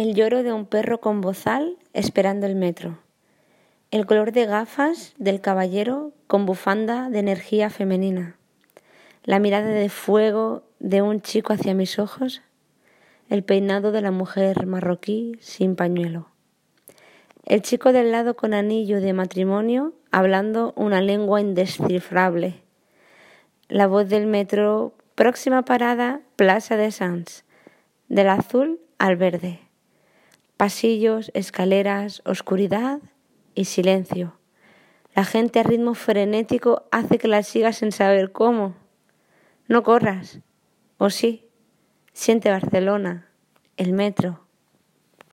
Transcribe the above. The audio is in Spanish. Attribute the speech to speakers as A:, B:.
A: El lloro de un perro con bozal esperando el metro. El color de gafas del caballero con bufanda de energía femenina. La mirada de fuego de un chico hacia mis ojos. El peinado de la mujer marroquí sin pañuelo. El chico del lado con anillo de matrimonio hablando una lengua indescifrable. La voz del metro, próxima parada, Plaza de Sanz, del azul al verde pasillos, escaleras, oscuridad y silencio. La gente a ritmo frenético hace que la sigas sin saber cómo. No corras. O sí. Siente Barcelona, el metro.